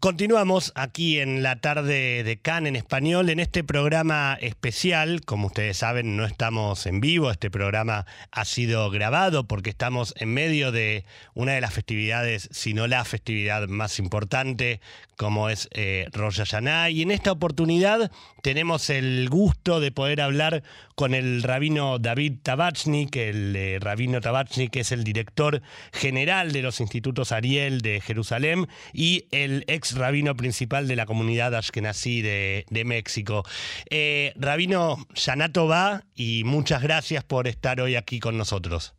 Continuamos aquí en la tarde de CAN en español en este programa especial. Como ustedes saben, no estamos en vivo. Este programa ha sido grabado porque estamos en medio de una de las festividades, si no la festividad más importante, como es eh, Rosh Hashanah. Y en esta oportunidad tenemos el gusto de poder hablar con el rabino David Tabachnik, el eh, rabino Tabachnik es el director general de los institutos Ariel de Jerusalén y el ex rabino principal de la comunidad Ashkenazí de, de México. Eh, rabino Shanato va y muchas gracias por estar hoy aquí con nosotros.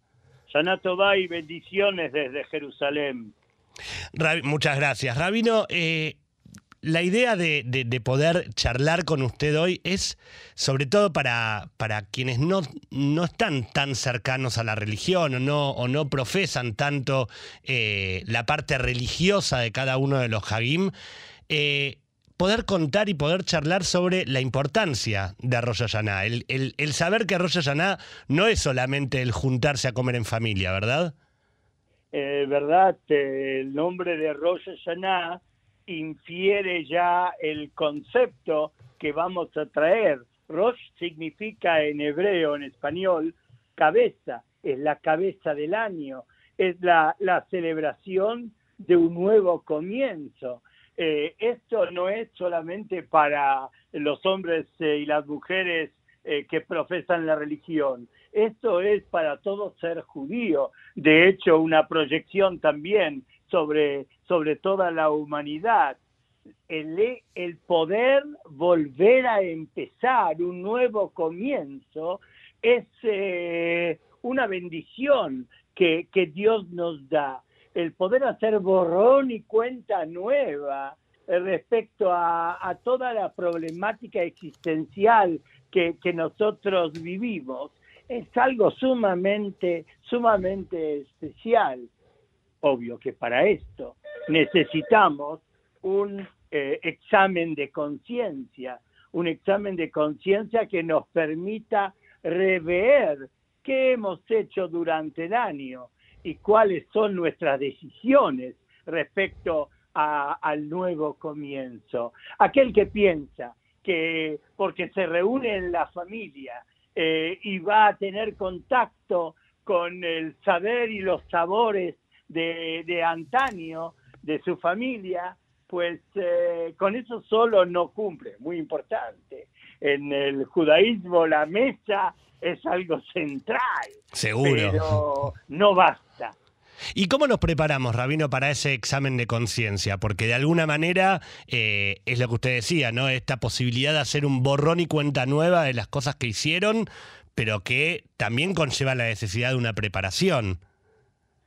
Shanato va y bendiciones desde Jerusalén. muchas gracias. Rabino, eh, la idea de, poder charlar con usted hoy es sobre todo para, para quienes no, no están tan cercanos a la religión o no, o no profesan tanto eh, la parte religiosa de cada uno de los Hagim, eh, poder contar y poder charlar sobre la importancia de Arroyo Hashanah, el, el, saber que Arroyo Hashanah no es solamente el juntarse a comer en familia, ¿verdad? Eh, verdad, el nombre de Rosh Hashanah infiere ya el concepto que vamos a traer. Rosh significa en hebreo, en español, cabeza, es la cabeza del año, es la, celebración de un nuevo comienzo. Eh, esto no es solamente para los hombres eh, y las mujeres eh, que profesan la religión, esto es para todo ser judío. De hecho, una proyección también sobre, sobre toda la humanidad. El, el poder volver a empezar un nuevo comienzo es eh, una bendición que, que Dios nos da. El poder hacer borrón y cuenta nueva respecto a, a, toda la problemática existencial que, que, nosotros vivimos es algo sumamente, sumamente especial. Obvio que para esto necesitamos un eh, examen de conciencia, un examen de conciencia que nos permita rever qué hemos hecho durante el año y cuáles son nuestras decisiones respecto al nuevo comienzo. Aquel que piensa que porque se reúne en la familia eh, y va a tener contacto con el saber y los sabores de, de antaño, de su familia, pues eh, con eso solo no cumple, muy importante. En el judaísmo la mesa es algo central. Seguro. Pero no basta. ¿Y cómo nos preparamos, Rabino, para ese examen de conciencia? Porque de alguna manera eh, es lo que usted decía, ¿no? Esta posibilidad de hacer un borrón y cuenta nueva de las cosas que hicieron, pero que también conlleva la necesidad de una preparación.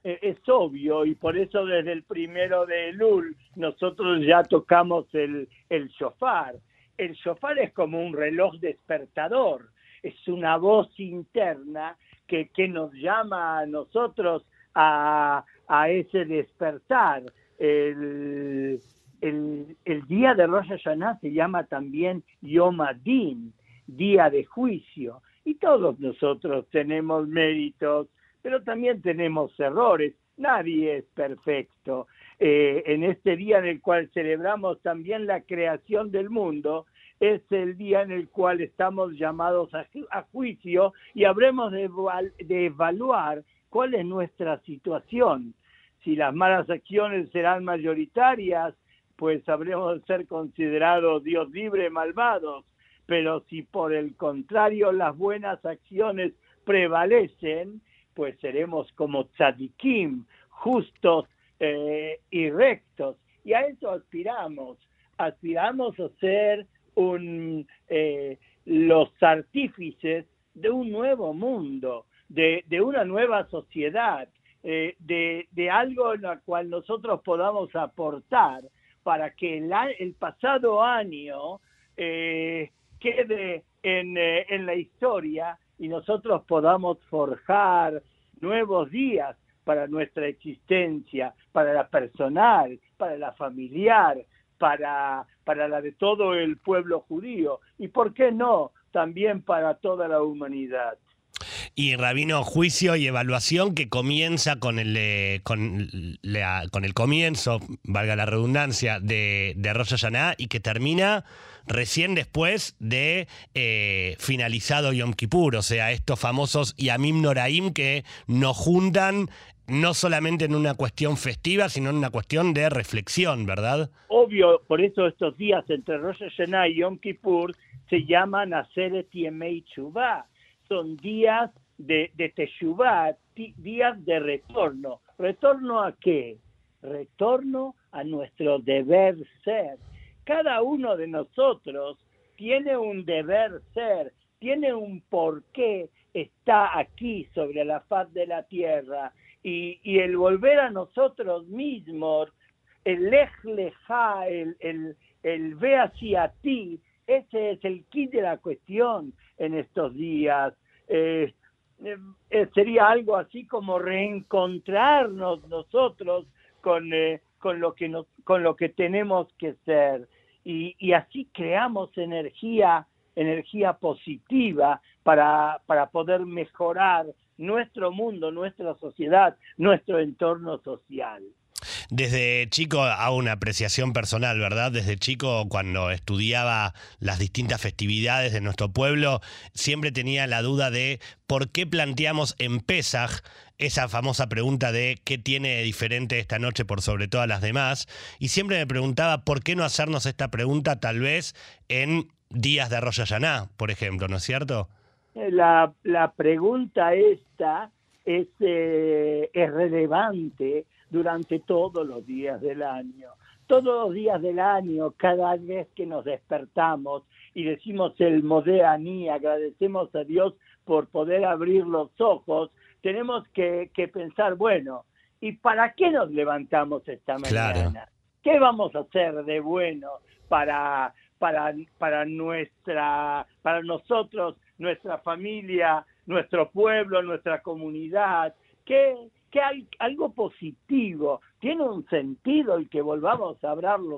Eh, es obvio y por eso desde el primero de Lul nosotros ya tocamos el, el shofar. El shofar es como un reloj despertador, es una voz interna que, que nos llama a nosotros a, a ese despertar. El, el, el, día de Rosh Hashanah se llama también Yom Adin, día de juicio, y todos nosotros tenemos méritos pero también tenemos errores. Nadie es perfecto. Eh, en este día en el cual celebramos también la creación del mundo, es el día en el cual estamos llamados a, juicio y habremos de, de evaluar cuál es nuestra situación. Si las malas acciones serán mayoritarias, pues habremos de ser considerados Dios libre, malvados. Pero si por el contrario las buenas acciones prevalecen, pues seremos como tzadikim, justos eh, y rectos. Y a eso aspiramos. Aspiramos a ser un, eh, los artífices de un nuevo mundo, de, una nueva sociedad, eh, de, algo en lo cual nosotros podamos aportar para que el, el pasado año quede en, en la historia y nosotros podamos forjar nuevos días para nuestra existencia, para la personal, para la familiar, para, para la de todo el pueblo judío y, ¿por qué no?, también para toda la humanidad. Y Rabino, juicio y evaluación que comienza con el, eh, con, con el comienzo, valga la redundancia, de, de Rosh Hashanah y que termina recién después de eh, finalizado Yom Kippur, o sea, estos famosos Yamim Noraim que nos juntan no solamente en una cuestión festiva, sino en una cuestión de reflexión, ¿verdad? Obvio, por eso estos días entre Rosh Hashanah y Yom Kippur se llaman Aseret Yemei Chubá. Son días de, de días de retorno. ¿Retorno a qué? Retorno a nuestro deber ser. Cada uno de nosotros tiene un deber ser, tiene un porqué está aquí sobre la faz de la tierra y, el volver a nosotros mismos, el lej el, el, el ve hacia ti, ese es el kit de la cuestión en estos días. Eh, eh, sería algo así como reencontrarnos nosotros con, eh, con, lo, que con lo que tenemos que ser. Y, y así creamos energía, energía positiva para, para poder mejorar nuestro mundo, nuestra sociedad, nuestro entorno social. Desde chico hago una apreciación personal, ¿verdad? Desde chico, cuando estudiaba las distintas festividades de nuestro pueblo, siempre tenía la duda de por qué planteamos en Pesaj esa famosa pregunta de qué tiene de diferente esta noche por sobre todas las demás. Y siempre me preguntaba por qué no hacernos esta pregunta tal vez en días de Arroyo Yaná, por ejemplo, ¿no es cierto? La, la pregunta esta es, eh, es relevante durante todos los días del año. Todos los días del año, cada vez que nos despertamos y decimos el Modeaní, agradecemos a Dios por poder abrir los ojos, tenemos que, pensar, bueno, ¿y para qué nos levantamos esta mañana? ¿Qué vamos a hacer de bueno para, para, para, nuestra, para nosotros, nuestra familia, nuestro pueblo, nuestra comunidad? ¿Qué, que hay algo positivo, tiene un sentido el que volvamos a,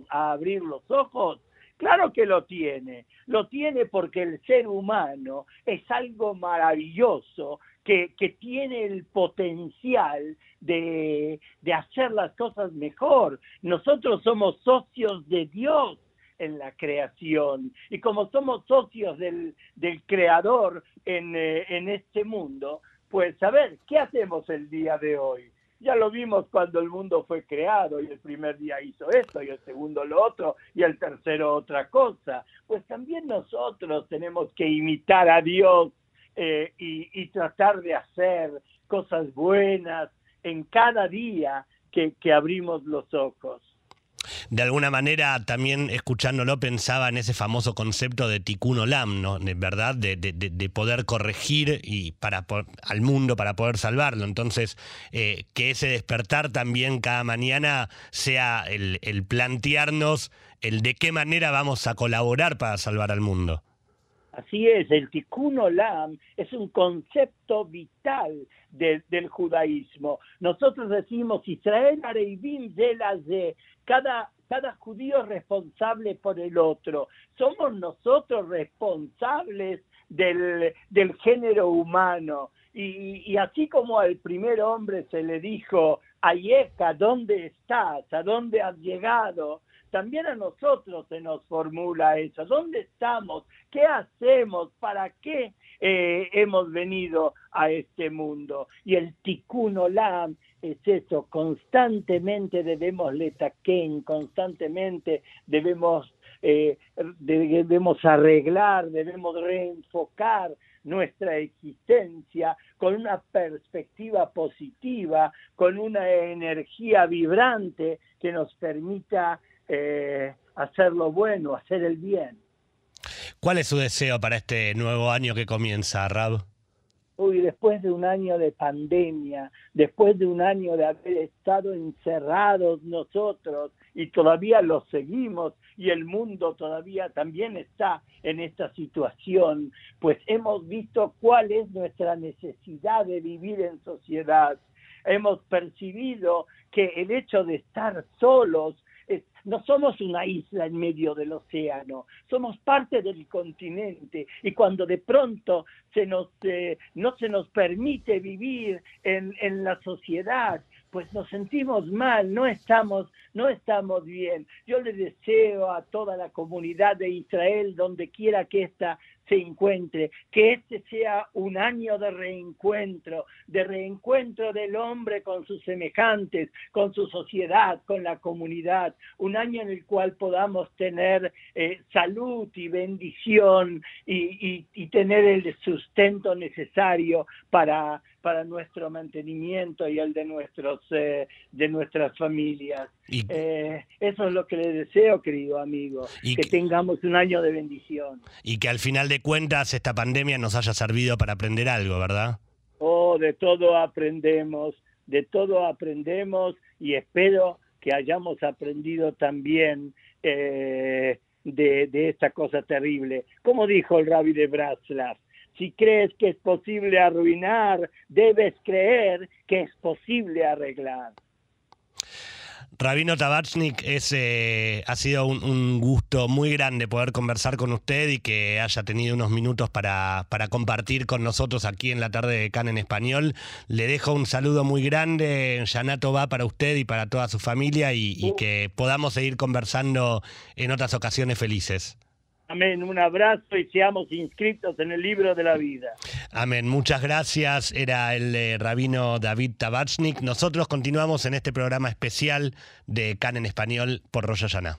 a abrir los ojos. Claro que lo tiene, lo tiene porque el ser humano es algo maravilloso que, que tiene el potencial de, de hacer las cosas mejor. Nosotros somos socios de Dios en la creación. Y como somos socios del, del creador en, eh, en este mundo, pues a ver, ¿qué hacemos el día de hoy? Ya lo vimos cuando el mundo fue creado y el primer día hizo esto y el segundo lo otro y el tercero otra cosa. Pues también nosotros tenemos que imitar a Dios eh, y, tratar de hacer cosas buenas en cada día que abrimos los ojos de alguna manera también escuchándolo pensaba en ese famoso concepto de tikkun olam, ¿no? ¿verdad? De, de, poder corregir y para al mundo para poder salvarlo. Entonces, eh, que ese despertar también cada mañana sea el, plantearnos el de qué manera vamos a colaborar para salvar al mundo. Así es, el tikkun olam es un concepto vital del judaísmo. Nosotros decimos Israel Areivim de de cada cada judío es responsable por el otro. Somos nosotros responsables del, del género humano. Y, y, así como al primer hombre se le dijo, Ayeka, ¿dónde estás? ¿A dónde has llegado? También a nosotros se nos formula eso. ¿Dónde estamos? ¿Qué hacemos? ¿Para qué eh, hemos venido a este mundo? Y el tikkun olam es eso, constantemente debemos letaquen, constantemente debemos, eh, debemos arreglar, debemos reenfocar nuestra existencia con una perspectiva positiva, con una energía vibrante que nos permita eh, hacer lo bueno, hacer el bien. ¿Cuál es su deseo para este nuevo año que comienza, Rab? Uy, después de un año de pandemia, después de un año de haber estado encerrados nosotros y todavía lo seguimos y el mundo todavía también está en esta situación, pues hemos visto cuál es nuestra necesidad de vivir en sociedad. Hemos percibido que el hecho de estar solos no somos una isla en medio del océano, somos parte del continente y cuando de pronto se nos, eh, no se nos permite vivir en, en la sociedad, pues nos sentimos mal, no estamos, no estamos bien. Yo le deseo a toda la comunidad de Israel, donde quiera que ésta se encuentre, que este sea un año de reencuentro, de reencuentro del hombre con sus semejantes, con su sociedad, con la comunidad, un año en el cual podamos tener eh, salud y bendición y, tener el sustento necesario para, para nuestro mantenimiento y el de nuestros eh, de nuestras familias. Eh, eso es lo que le deseo, querido amigo, que, que tengamos un año de bendición. Y que al final de cuentas esta pandemia nos haya servido para aprender algo, ¿verdad? Oh, de todo aprendemos, de todo aprendemos y espero que hayamos aprendido también eh, de, de, esta cosa terrible. Como dijo el rabbi de Bratslav, si crees que es posible arruinar, debes creer que es posible arreglar. Rabino Tabachnik, es, eh, ha sido un, gusto muy grande poder conversar con usted y que haya tenido unos minutos para, para compartir con nosotros aquí en la tarde de Can en español. Le dejo un saludo muy grande, Yanato va para usted y para toda su familia y que podamos seguir conversando en otras ocasiones felices. Amén. Un abrazo y seamos inscritos en el libro de la vida. Amén. Muchas gracias. Era el eh, rabino David Tabachnik. Nosotros continuamos en este programa especial de CAN en español por Rosh Hashanah.